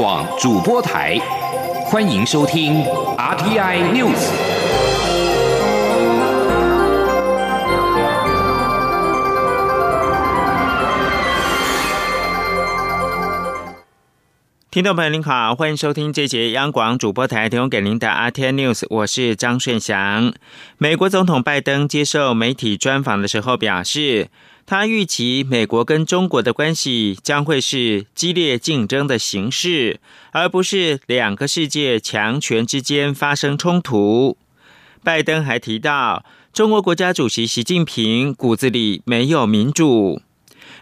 广主播台，欢迎收听 RTI News。听众朋友您好，欢迎收听这节央广主播台提供给您的 RTI News，我是张顺祥。美国总统拜登接受媒体专访的时候表示。他预期美国跟中国的关系将会是激烈竞争的形式，而不是两个世界强权之间发生冲突。拜登还提到，中国国家主席习近平骨子里没有民主。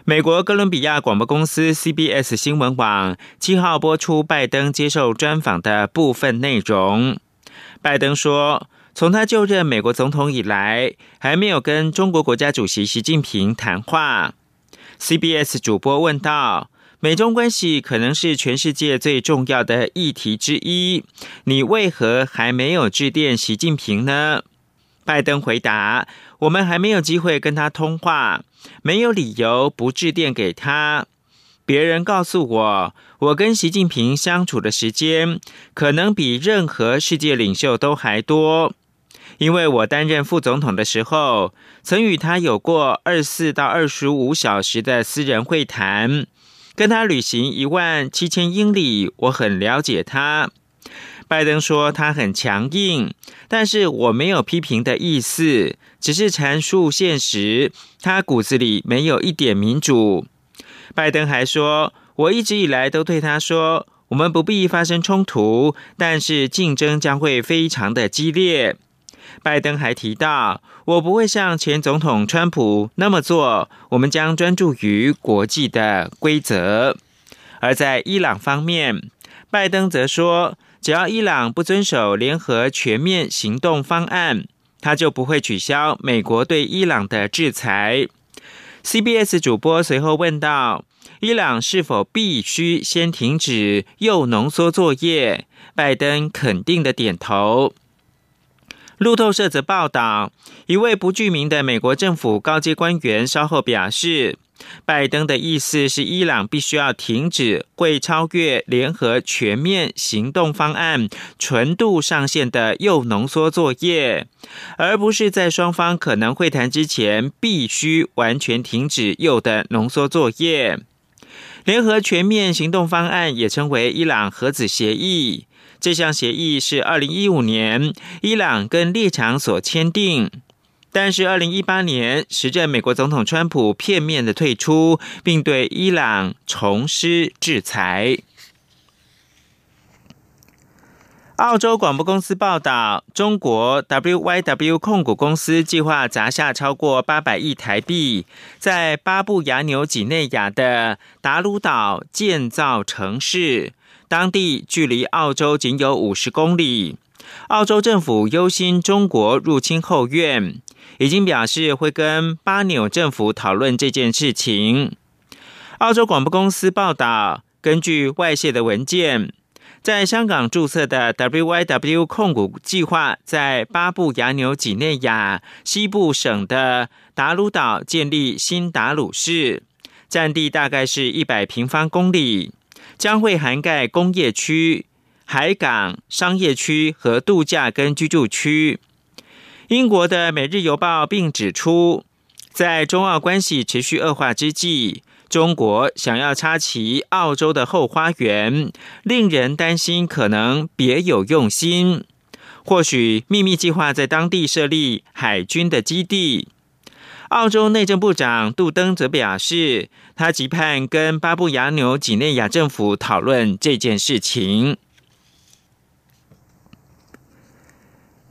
美国哥伦比亚广播公司 CBS 新闻网七号播出拜登接受专访的部分内容。拜登说。从他就任美国总统以来，还没有跟中国国家主席习近平谈话。CBS 主播问道：“美中关系可能是全世界最重要的议题之一，你为何还没有致电习近平呢？”拜登回答：“我们还没有机会跟他通话，没有理由不致电给他。别人告诉我，我跟习近平相处的时间可能比任何世界领袖都还多。”因为我担任副总统的时候，曾与他有过二四到二十五小时的私人会谈，跟他旅行一万七千英里，我很了解他。拜登说他很强硬，但是我没有批评的意思，只是阐述现实。他骨子里没有一点民主。拜登还说，我一直以来都对他说，我们不必发生冲突，但是竞争将会非常的激烈。拜登还提到：“我不会像前总统川普那么做，我们将专注于国际的规则。”而在伊朗方面，拜登则说：“只要伊朗不遵守联合全面行动方案，他就不会取消美国对伊朗的制裁。”CBS 主播随后问道：“伊朗是否必须先停止铀浓缩作业？”拜登肯定的点头。路透社则报道，一位不具名的美国政府高阶官员稍后表示，拜登的意思是伊朗必须要停止会超越联合全面行动方案纯度上限的铀浓缩作业，而不是在双方可能会谈之前必须完全停止铀的浓缩作业。联合全面行动方案也称为伊朗核子协议。这项协议是二零一五年伊朗跟列强所签订，但是二零一八年时任美国总统川普片面的退出，并对伊朗重施制裁。澳洲广播公司报道，中国 WYW 控股公司计划砸下超过八百亿台币，在巴布亚纽几内亚的达鲁岛建造城市。当地距离澳洲仅有五十公里。澳洲政府忧心中国入侵后院，已经表示会跟巴纽政府讨论这件事情。澳洲广播公司报道，根据外泄的文件，在香港注册的 WYW 控股计划在巴布亚纽几内亚西部省的达鲁岛建立新达鲁市，占地大概是一百平方公里。将会涵盖工业区、海港、商业区和度假跟居住区。英国的《每日邮报》并指出，在中澳关系持续恶化之际，中国想要插旗澳洲的后花园，令人担心可能别有用心，或许秘密计划在当地设立海军的基地。澳洲内政部长杜登则表示，他急盼跟巴布亚纽几内亚政府讨论这件事情。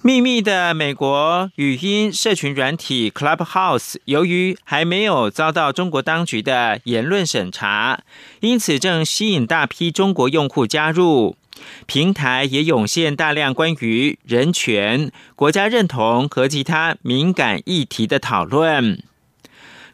秘密的美国语音社群软体 Clubhouse，由于还没有遭到中国当局的言论审查，因此正吸引大批中国用户加入。平台也涌现大量关于人权、国家认同和其他敏感议题的讨论。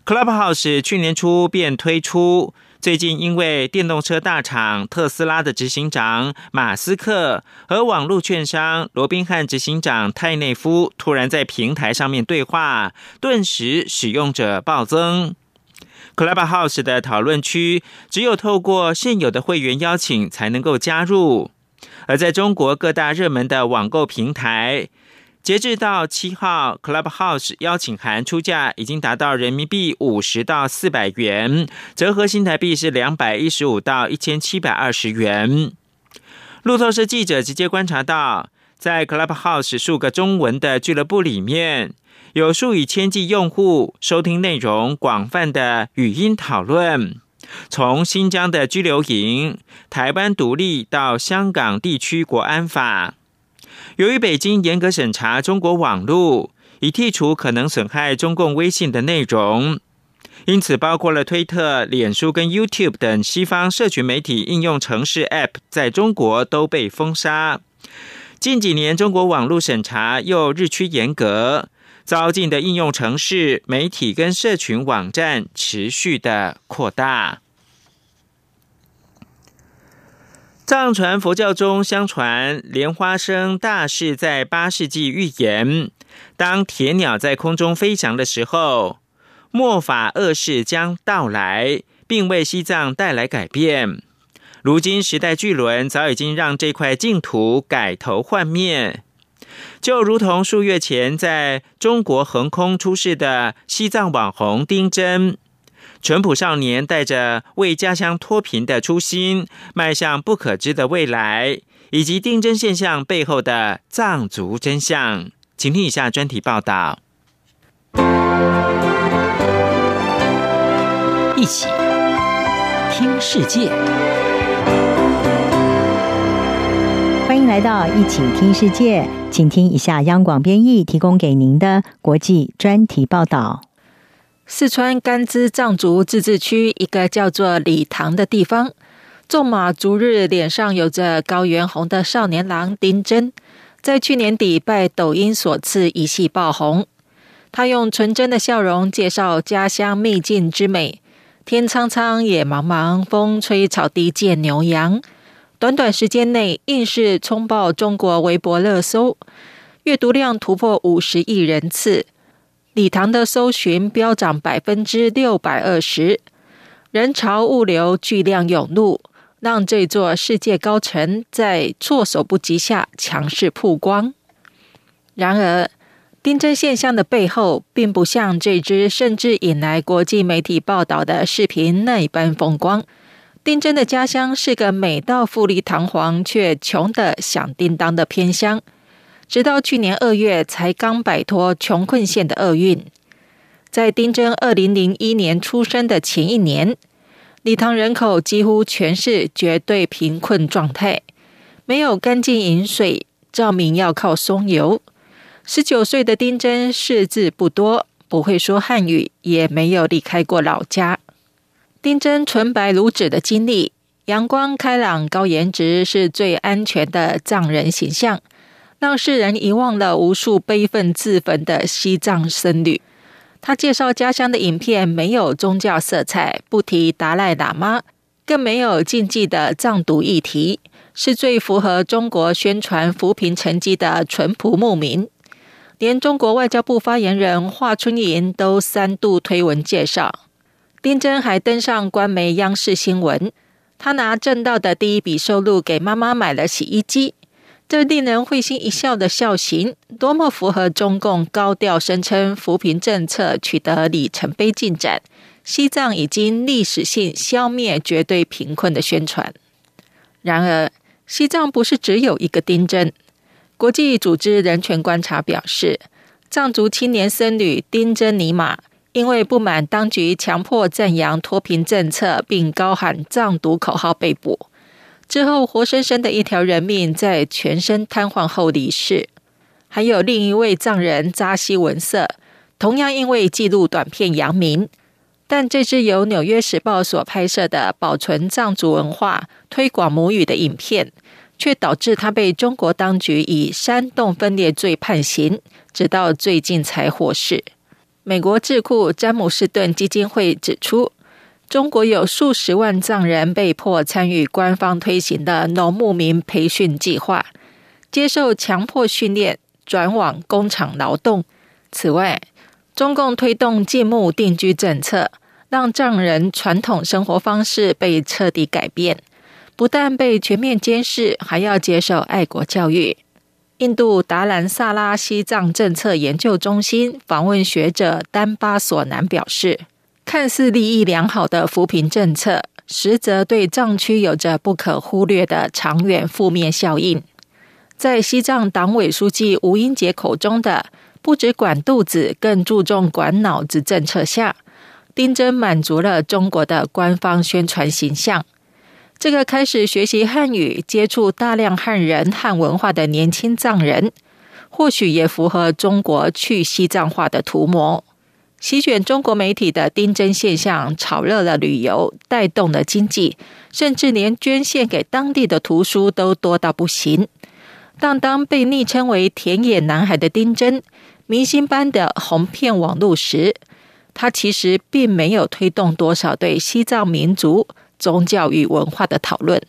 Clubhouse 去年初便推出，最近因为电动车大厂特斯拉的执行长马斯克和网络券商罗宾汉执行长泰内夫突然在平台上面对话，顿时使用者暴增。Clubhouse 的讨论区只有透过现有的会员邀请才能够加入，而在中国各大热门的网购平台，截至到七号，Clubhouse 邀请函出价已经达到人民币五十到四百元，折合新台币是两百一十五到一千七百二十元。路透社记者直接观察到，在 Clubhouse 数个中文的俱乐部里面。有数以千计用户收听内容广泛的语音讨论，从新疆的拘留营、台湾独立到香港地区国安法。由于北京严格审查中国网络，以剔除可能损害中共威信的内容，因此包括了推特、脸书跟 YouTube 等西方社群媒体应用程式 App 在中国都被封杀。近几年，中国网络审查又日趋严格。遭禁的应用程式、媒体跟社群网站持续的扩大。藏传佛教中相传，莲花生大士在八世纪预言，当铁鸟在空中飞翔的时候，末法恶世将到来，并为西藏带来改变。如今时代巨轮早已经让这块净土改头换面。就如同数月前在中国横空出世的西藏网红丁真，淳朴少年带着为家乡脱贫的初心，迈向不可知的未来，以及定真现象背后的藏族真相，请听以下专题报道。一起听世界。欢迎来到一起听世界，请听一下央广编译提供给您的国际专题报道。四川甘孜藏族自治区一个叫做理塘的地方，纵马逐日脸上有着高原红的少年郎丁真，在去年底拜抖音所赐一系爆红。他用纯真的笑容介绍家乡秘境之美：天苍苍，野茫茫，风吹草低见牛羊。短短时间内，硬是冲爆中国微博热搜，阅读量突破五十亿人次。礼堂的搜寻飙涨百分之六百二十，人潮物流巨量涌入，让这座世界高层在措手不及下强势曝光。然而，丁真现象的背后，并不像这支甚至引来国际媒体报道的视频那般风光。丁真的家乡是个美到富丽堂皇却穷得响叮当的偏乡，直到去年二月才刚摆脱穷困县的厄运。在丁真二零零一年出生的前一年，礼堂人口几乎全是绝对贫困状态，没有干净饮水，照明要靠松油。十九岁的丁真识字不多，不会说汉语，也没有离开过老家。丁真纯白如纸的经历，阳光开朗、高颜值是最安全的藏人形象，让世人遗忘了无数悲愤自焚的西藏僧侣。他介绍家乡的影片没有宗教色彩，不提达赖喇嘛，更没有禁忌的藏独议题，是最符合中国宣传扶贫成绩的淳朴牧民。连中国外交部发言人华春莹都三度推文介绍。丁真还登上官媒央视新闻，他拿挣到的第一笔收入给妈妈买了洗衣机，这令人会心一笑的笑型，多么符合中共高调声称扶贫政策取得里程碑进展，西藏已经历史性消灭绝对贫困的宣传。然而，西藏不是只有一个丁真。国际组织人权观察表示，藏族青年僧侣丁真尼玛。因为不满当局强迫赞扬脱贫政策，并高喊藏独口号被捕，之后活生生的一条人命在全身瘫痪后离世。还有另一位藏人扎西文色，同样因为记录短片扬名，但这支由《纽约时报》所拍摄的保存藏族文化、推广母语的影片，却导致他被中国当局以煽动分裂罪判刑，直到最近才获释。美国智库詹姆士顿基金会指出，中国有数十万藏人被迫参与官方推行的农牧民培训计划，接受强迫训练，转往工厂劳动。此外，中共推动禁牧定居政策，让藏人传统生活方式被彻底改变，不但被全面监视，还要接受爱国教育。印度达兰萨拉西藏政策研究中心访问学者丹巴索南表示，看似利益良好的扶贫政策，实则对藏区有着不可忽略的长远负面效应。在西藏党委书记吴英杰口中的“不只管肚子，更注重管脑子”政策下，丁真满足了中国的官方宣传形象。这个开始学习汉语、接触大量汉人汉文化的年轻藏人，或许也符合中国去西藏化的图谋。席卷中国媒体的丁真现象，炒热了旅游，带动了经济，甚至连捐献给当地的图书都多到不行。但当被昵称为“田野男孩”的丁真，明星般的红遍网络时，他其实并没有推动多少对西藏民族。宗教与文化的讨论。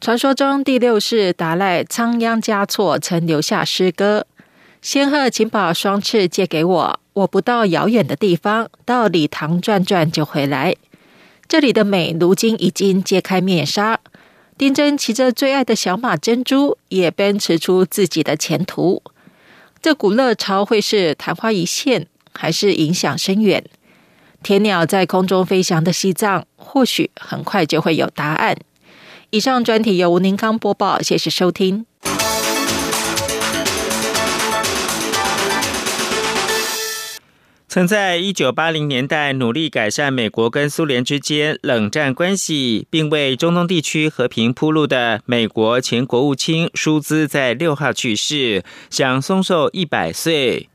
传说中，第六世达赖仓央嘉措曾留下诗歌：“仙鹤，请把双翅借给我，我不到遥远的地方，到礼堂转转就回来。”这里的美，如今已经揭开面纱。丁真骑着最爱的小马珍珠，也奔驰出自己的前途。这股热潮会是昙花一现，还是影响深远？铁鸟在空中飞翔的西藏，或许很快就会有答案。以上专题由吴宁康播报，谢谢收听。曾在一九八零年代努力改善美国跟苏联之间冷战关系，并为中东地区和平铺路的美国前国务卿舒兹，在六号去世，享松寿一百岁。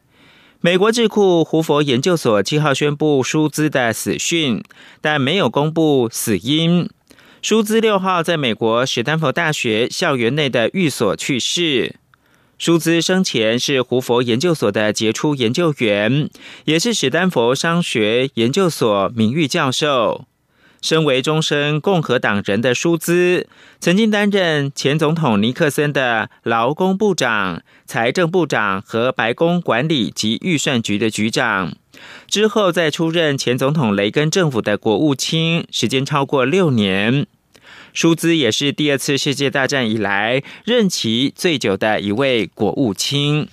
美国智库胡佛研究所七号宣布舒兹的死讯，但没有公布死因。舒兹六号在美国史丹佛大学校园内的寓所去世。舒兹生前是胡佛研究所的杰出研究员，也是史丹佛商学研究所名誉教授。身为终身共和党人的舒兹，曾经担任前总统尼克森的劳工部长、财政部长和白宫管理及预算局的局长，之后再出任前总统雷根政府的国务卿，时间超过六年。舒兹也是第二次世界大战以来任期最久的一位国务卿。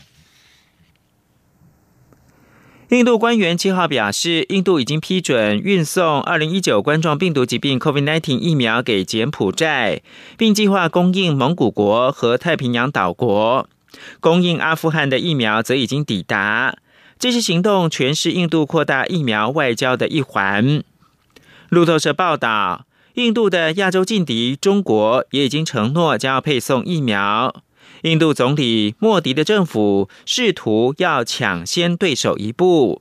印度官员七号表示，印度已经批准运送二零一九冠状病毒疾病 （COVID-19） 疫苗给柬埔寨，并计划供应蒙古国和太平洋岛国。供应阿富汗的疫苗则已经抵达。这些行动全是印度扩大疫苗外交的一环。路透社报道，印度的亚洲劲敌中国也已经承诺将要配送疫苗。印度总理莫迪的政府试图要抢先对手一步，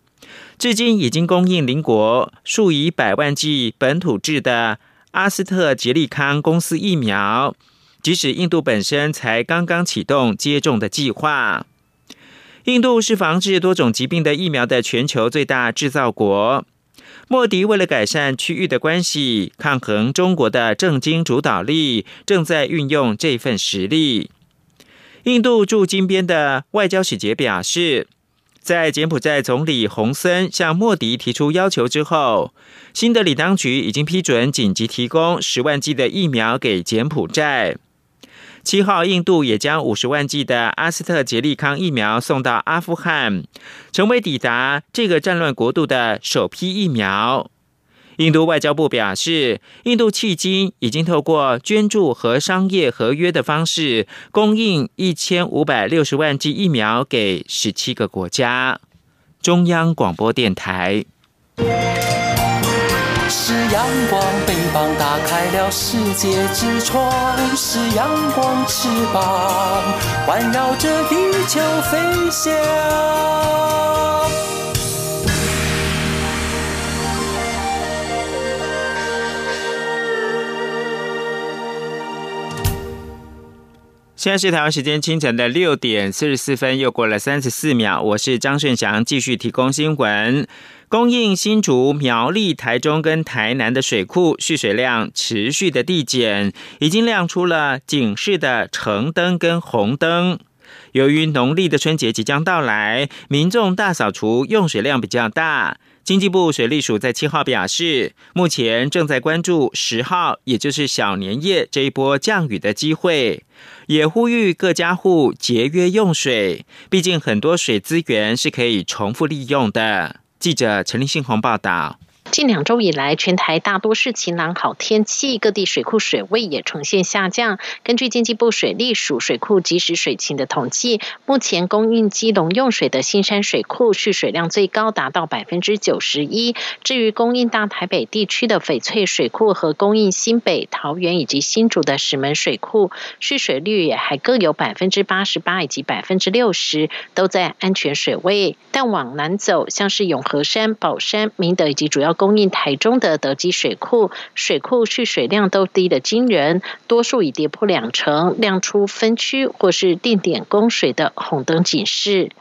至今已经供应邻国数以百万剂本土制的阿斯特捷利康公司疫苗，即使印度本身才刚刚启动接种的计划。印度是防治多种疾病的疫苗的全球最大制造国，莫迪为了改善区域的关系，抗衡中国的政经主导力，正在运用这份实力。印度驻金边的外交使节表示，在柬埔寨总理洪森向莫迪提出要求之后，新德里当局已经批准紧急提供十万剂的疫苗给柬埔寨。七号，印度也将五十万剂的阿斯特捷利康疫苗送到阿富汗，成为抵达这个战乱国度的首批疫苗。印度外交部表示，印度迄今已经透过捐助和商业合约的方式，供应一千五百六十万剂疫苗给十七个国家。中央广播电台。阳光，翅膀打开了世界之窗；是阳光，翅膀环绕着地球飞翔。现在是台湾时间清晨的六点四十四分，又过了三十四秒。我是张顺祥，继续提供新闻。供应新竹、苗栗、台中跟台南的水库蓄水量持续的递减，已经亮出了警示的橙灯跟红灯。由于农历的春节即将到来，民众大扫除用水量比较大。经济部水利署在七号表示，目前正在关注十号，也就是小年夜这一波降雨的机会，也呼吁各家户节约用水，毕竟很多水资源是可以重复利用的。记者陈立信宏报道。近两周以来，全台大多是晴朗好天气，各地水库水位也呈现下降。根据经济部水利署水库即时水情的统计，目前供应基隆用水的新山水库蓄水量最高达到百分之九十一。至于供应大台北地区的翡翠水库和供应新北、桃园以及新竹的石门水库，蓄水率也还各有百分之八十八以及百分之六十，都在安全水位。但往南走，像是永和山、宝山、明德以及主要供供应台中的德基水库，水库蓄水量都低得惊人，多数已跌破两成，亮出分区或是定点供水的红灯警示。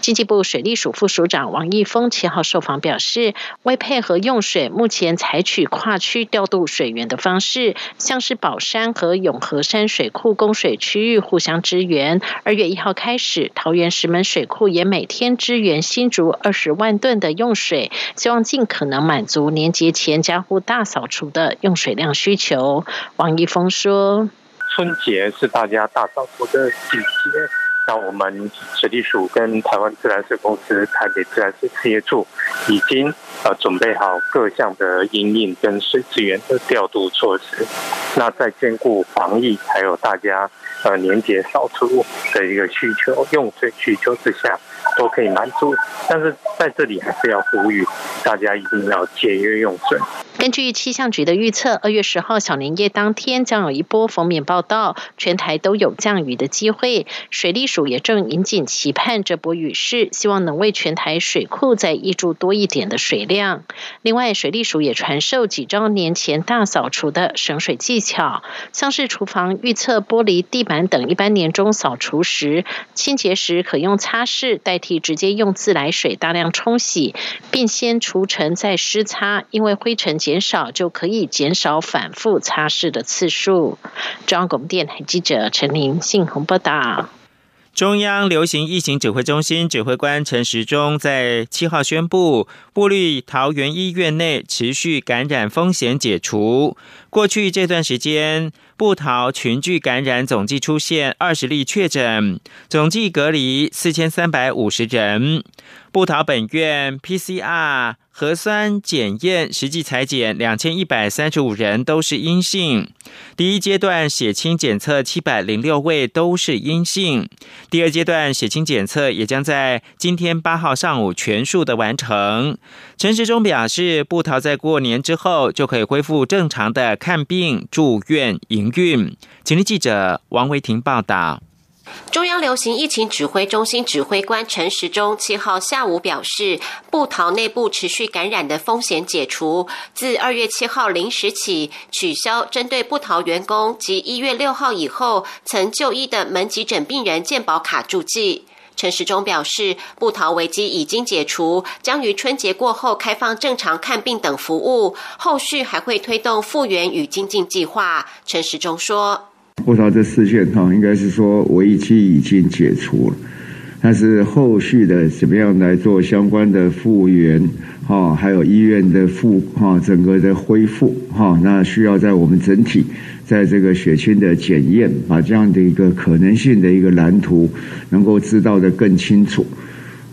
经济部水利署副署长王义峰七号受访表示，为配合用水，目前采取跨区调度水源的方式，像是宝山和永和山水库供水区域互相支援。二月一号开始，桃园石门水库也每天支援新竹二十万吨的用水，希望尽可能满足年节前家户大扫除的用水量需求。王义峰说：“春节是大家大扫除的季节。”那我们水利署跟台湾自来水公司、台北自来水事业处已经呃准备好各项的营运跟水资源的调度措施。那在兼顾防疫还有大家呃年节扫除的一个需求、用水需求之下，都可以满足。但是在这里还是要呼吁大家一定要节约用水。根据气象局的预测，二月十号小年夜当天将有一波封面报道，全台都有降雨的机会。水利署也正引颈期盼这波雨势，希望能为全台水库再挹注多一点的水量。另外，水利署也传授几招年前大扫除的省水技巧，像是厨房预测玻璃、地板等一般年终扫除时，清洁时可用擦拭代替直接用自来水大量冲洗，并先除尘再湿擦，因为灰尘减少就可以减少反复擦拭的次数。中央广播电台记者陈琳信鸿报道。中央流行疫情指挥中心指挥官陈时中在七号宣布，布利桃园医院内持续感染风险解除。过去这段时间，布桃群聚感染总计出现二十例确诊，总计隔离四千三百五十人。布桃本院 PCR。核酸检验实际裁检两千一百三十五人都是阴性，第一阶段血清检测七百零六位都是阴性，第二阶段血清检测也将在今天八号上午全数的完成。陈时中表示，布桃在过年之后就可以恢复正常的看病、住院、营运。请听记者王维婷报道。中央流行疫情指挥中心指挥官陈时中七号下午表示，布桃内部持续感染的风险解除，自二月七号零时起取消针对布桃员工及一月六号以后曾就医的门急诊病人健保卡注记。陈时中表示，布桃危机已经解除，将于春节过后开放正常看病等服务，后续还会推动复原与精进计划。陈时中说。不知道这事件哈，应该是说危机已经解除了，但是后续的怎么样来做相关的复原哈，还有医院的复哈整个的恢复哈，那需要在我们整体在这个血清的检验，把这样的一个可能性的一个蓝图能够知道的更清楚，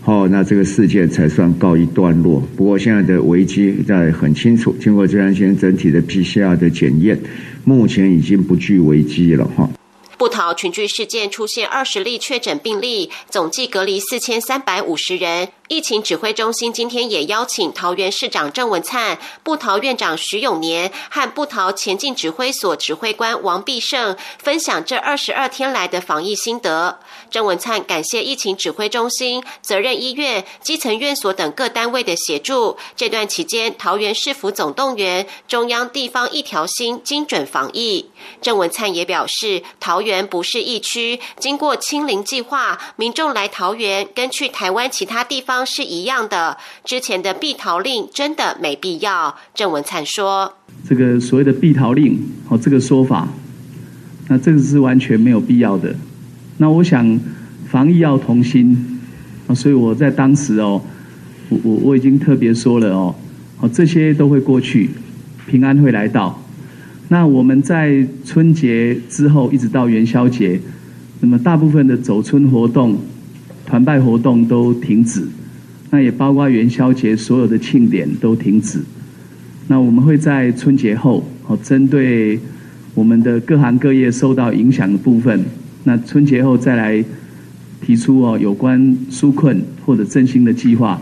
哦，那这个事件才算告一段落。不过现在的危机在很清楚，经过这段时间整体的 PCR 的检验。目前已经不具危机了，哈。布桃群聚事件出现二十例确诊病例，总计隔离四千三百五十人。疫情指挥中心今天也邀请桃园市长郑文灿、布桃院长徐永年和布桃前进指挥所指挥官王必胜分享这二十二天来的防疫心得。郑文灿感谢疫情指挥中心、责任医院、基层院所等各单位的协助。这段期间，桃园市府总动员，中央地方一条心，精准防疫。郑文灿也表示，桃园不是疫区，经过清零计划，民众来桃园跟去台湾其他地方。是一样的，之前的避逃令真的没必要。郑文灿说：“这个所谓的避逃令，哦，这个说法，那这个是完全没有必要的。那我想防疫要同心，所以我在当时哦，我我我已经特别说了哦，哦这些都会过去，平安会来到。那我们在春节之后一直到元宵节，那么大部分的走春活动、团拜活动都停止，那也包括元宵节所有的庆典都停止。那我们会在春节后，哦针对我们的各行各业受到影响的部分，那春节后再来提出哦有关纾困或者振兴的计划。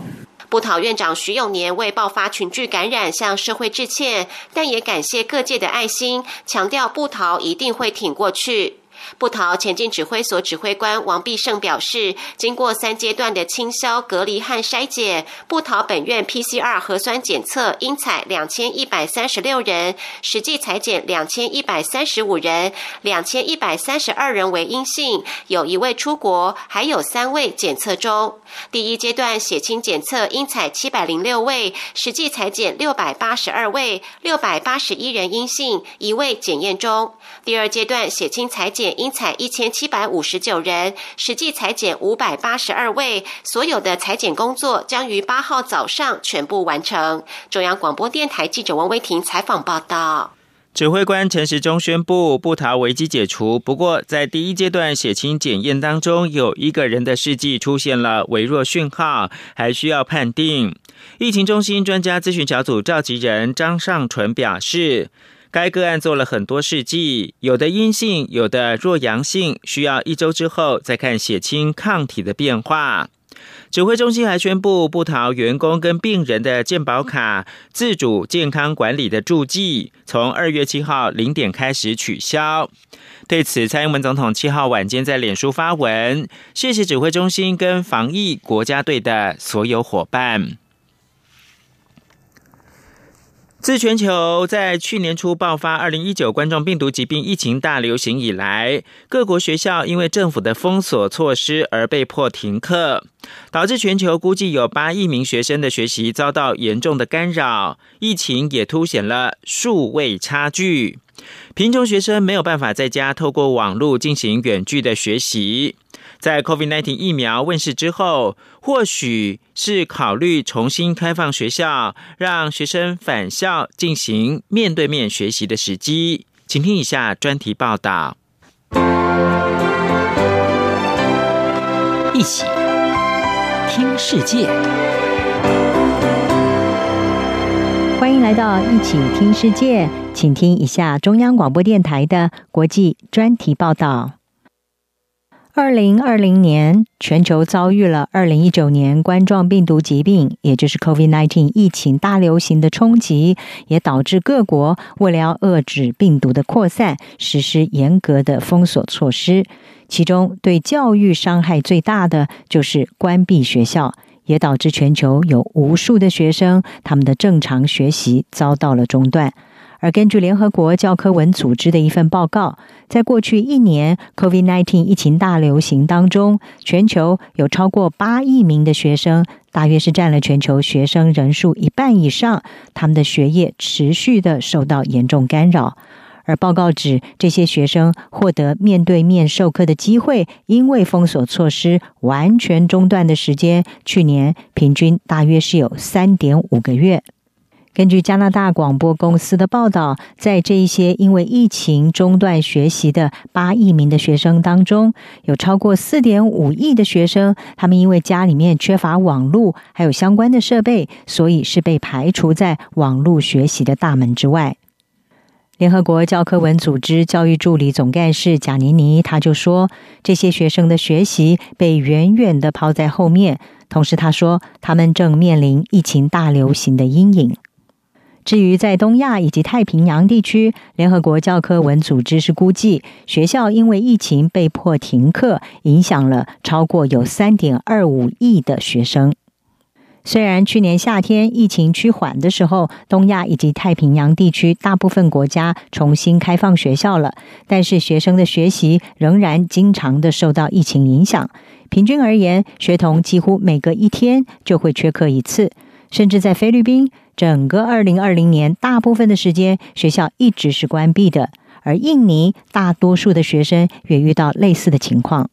布桃院长徐永年为爆发群聚感染向社会致歉，但也感谢各界的爱心，强调布桃一定会挺过去。布桃前进指挥所指挥官王必胜表示，经过三阶段的清消、隔离和筛检，布桃本院 PCR 核酸检测应采两千一百三十六人，实际裁检两千一百三十五人，两千一百三十二人为阴性，有一位出国，还有三位检测中。第一阶段血清检测应采七百零六位，实际裁检六百八十二位，六百八十一人阴性，一位检验中。第二阶段血清裁检。应采一千七百五十九人，实际裁减五百八十二位。所有的裁减工作将于八号早上全部完成。中央广播电台记者王威婷采访报道。指挥官陈时中宣布布桃危机解除，不过在第一阶段血清检验当中，有一个人的试剂出现了微弱讯号，还需要判定。疫情中心专家咨询小组召集人张尚纯表示。该个案做了很多试剂，有的阴性，有的弱阳性，需要一周之后再看血清抗体的变化。指挥中心还宣布，不逃员工跟病人的健保卡自主健康管理的注记，从二月七号零点开始取消。对此，蔡英文总统七号晚间在脸书发文，谢谢指挥中心跟防疫国家队的所有伙伴。自全球在去年初爆发二零一九冠状病毒疾病疫情大流行以来，各国学校因为政府的封锁措施而被迫停课，导致全球估计有八亿名学生的学习遭到严重的干扰。疫情也凸显了数位差距，贫穷学生没有办法在家透过网络进行远距的学习。在 COVID-19 疫苗问世之后，或许是考虑重新开放学校，让学生返校进行面对面学习的时机。请听以下专题报道。一起听世界，欢迎来到一起听世界，请听一下中央广播电台的国际专题报道。二零二零年，全球遭遇了二零一九年冠状病毒疾病，也就是 COVID-19 疫情大流行的冲击，也导致各国为了要遏制病毒的扩散，实施严格的封锁措施。其中，对教育伤害最大的就是关闭学校，也导致全球有无数的学生他们的正常学习遭到了中断。而根据联合国教科文组织的一份报告，在过去一年 COVID-19 疫情大流行当中，全球有超过八亿名的学生，大约是占了全球学生人数一半以上，他们的学业持续的受到严重干扰。而报告指，这些学生获得面对面授课的机会，因为封锁措施完全中断的时间，去年平均大约是有三点五个月。根据加拿大广播公司的报道，在这一些因为疫情中断学习的八亿名的学生当中，有超过四点五亿的学生，他们因为家里面缺乏网络还有相关的设备，所以是被排除在网络学习的大门之外。联合国教科文组织教育助理总干事贾尼尼他就说，这些学生的学习被远远的抛在后面，同时他说，他们正面临疫情大流行的阴影。至于在东亚以及太平洋地区，联合国教科文组织是估计学校因为疫情被迫停课，影响了超过有三点二五亿的学生。虽然去年夏天疫情趋缓的时候，东亚以及太平洋地区大部分国家重新开放学校了，但是学生的学习仍然经常的受到疫情影响。平均而言，学童几乎每隔一天就会缺课一次，甚至在菲律宾。整个二零二零年，大部分的时间学校一直是关闭的，而印尼大多数的学生也遇到类似的情况。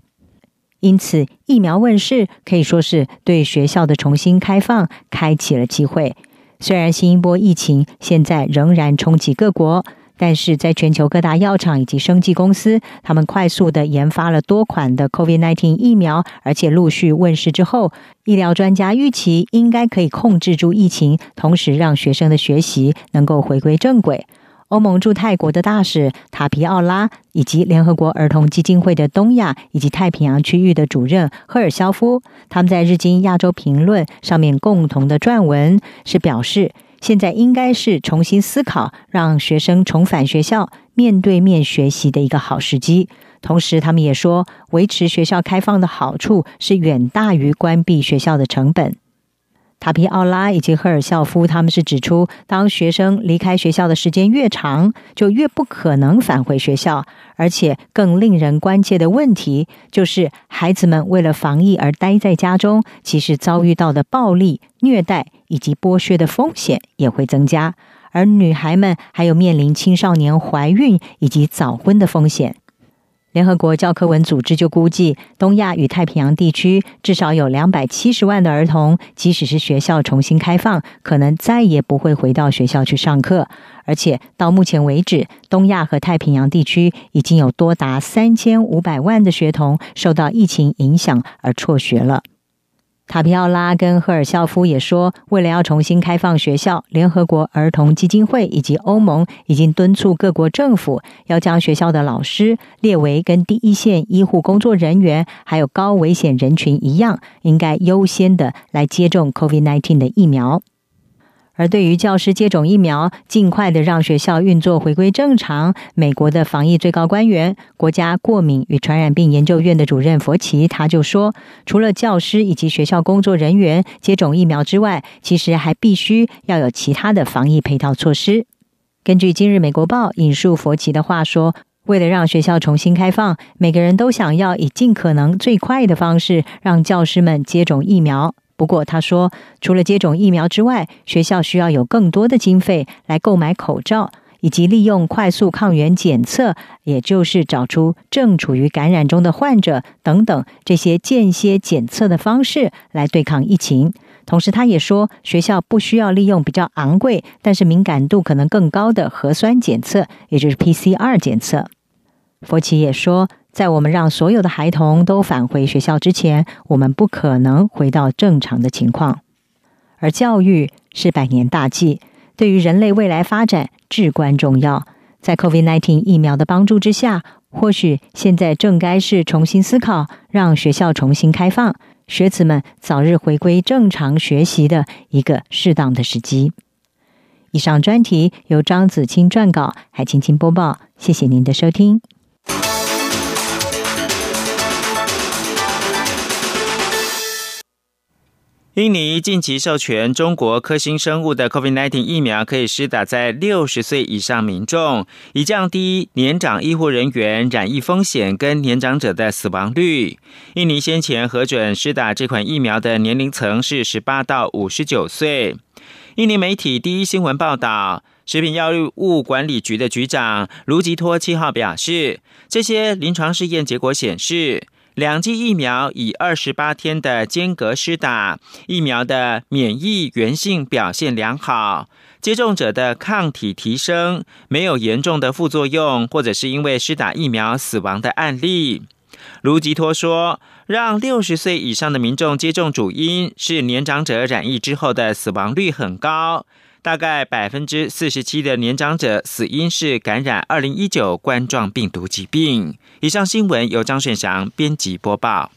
因此疫苗问世可以说是对学校的重新开放开启了机会。虽然新一波疫情现在仍然冲击各国。但是在全球各大药厂以及生技公司，他们快速的研发了多款的 COVID-19 疫苗，而且陆续问世之后，医疗专家预期应该可以控制住疫情，同时让学生的学习能够回归正轨。欧盟驻泰国的大使塔皮奥拉，以及联合国儿童基金会的东亚以及太平洋区域的主任赫尔肖夫，他们在日经亚洲评论上面共同的撰文是表示。现在应该是重新思考，让学生重返学校面对面学习的一个好时机。同时，他们也说，维持学校开放的好处是远大于关闭学校的成本。塔皮奥拉以及赫尔孝夫，他们是指出，当学生离开学校的时间越长，就越不可能返回学校。而且，更令人关切的问题就是，孩子们为了防疫而待在家中，其实遭遇到的暴力、虐待以及剥削的风险也会增加。而女孩们还有面临青少年怀孕以及早婚的风险。联合国教科文组织就估计，东亚与太平洋地区至少有两百七十万的儿童，即使是学校重新开放，可能再也不会回到学校去上课。而且到目前为止，东亚和太平洋地区已经有多达三千五百万的学童受到疫情影响而辍学了。塔皮奥拉跟赫尔肖夫也说，为了要重新开放学校，联合国儿童基金会以及欧盟已经敦促各国政府要将学校的老师列为跟第一线医护工作人员还有高危险人群一样，应该优先的来接种 COVID-19 的疫苗。而对于教师接种疫苗，尽快的让学校运作回归正常，美国的防疫最高官员、国家过敏与传染病研究院的主任佛奇他就说，除了教师以及学校工作人员接种疫苗之外，其实还必须要有其他的防疫配套措施。根据今日美国报引述佛奇的话说，为了让学校重新开放，每个人都想要以尽可能最快的方式让教师们接种疫苗。不过，他说，除了接种疫苗之外，学校需要有更多的经费来购买口罩，以及利用快速抗原检测，也就是找出正处于感染中的患者等等这些间歇检测的方式来对抗疫情。同时，他也说，学校不需要利用比较昂贵但是敏感度可能更高的核酸检测，也就是 PCR 检测。佛奇也说。在我们让所有的孩童都返回学校之前，我们不可能回到正常的情况。而教育是百年大计，对于人类未来发展至关重要。在 COVID-19 疫苗的帮助之下，或许现在正该是重新思考，让学校重新开放，学子们早日回归正常学习的一个适当的时机。以上专题由张子清撰稿，海青青播报。谢谢您的收听。印尼近期授权中国科兴生物的 COVID-19 疫苗可以施打在六十岁以上民众，以降低年长医护人员染疫风险跟年长者的死亡率。印尼先前核准施打这款疫苗的年龄层是十八到五十九岁。印尼媒体第一新闻报道，食品药物管理局的局长卢吉托七号表示，这些临床试验结果显示。两剂疫苗以二十八天的间隔施打，疫苗的免疫原性表现良好，接种者的抗体提升，没有严重的副作用，或者是因为施打疫苗死亡的案例。卢吉托说，让六十岁以上的民众接种主因是年长者染疫之后的死亡率很高。大概百分之四十七的年长者死因是感染二零一九冠状病毒疾病。以上新闻由张顺祥编辑播报。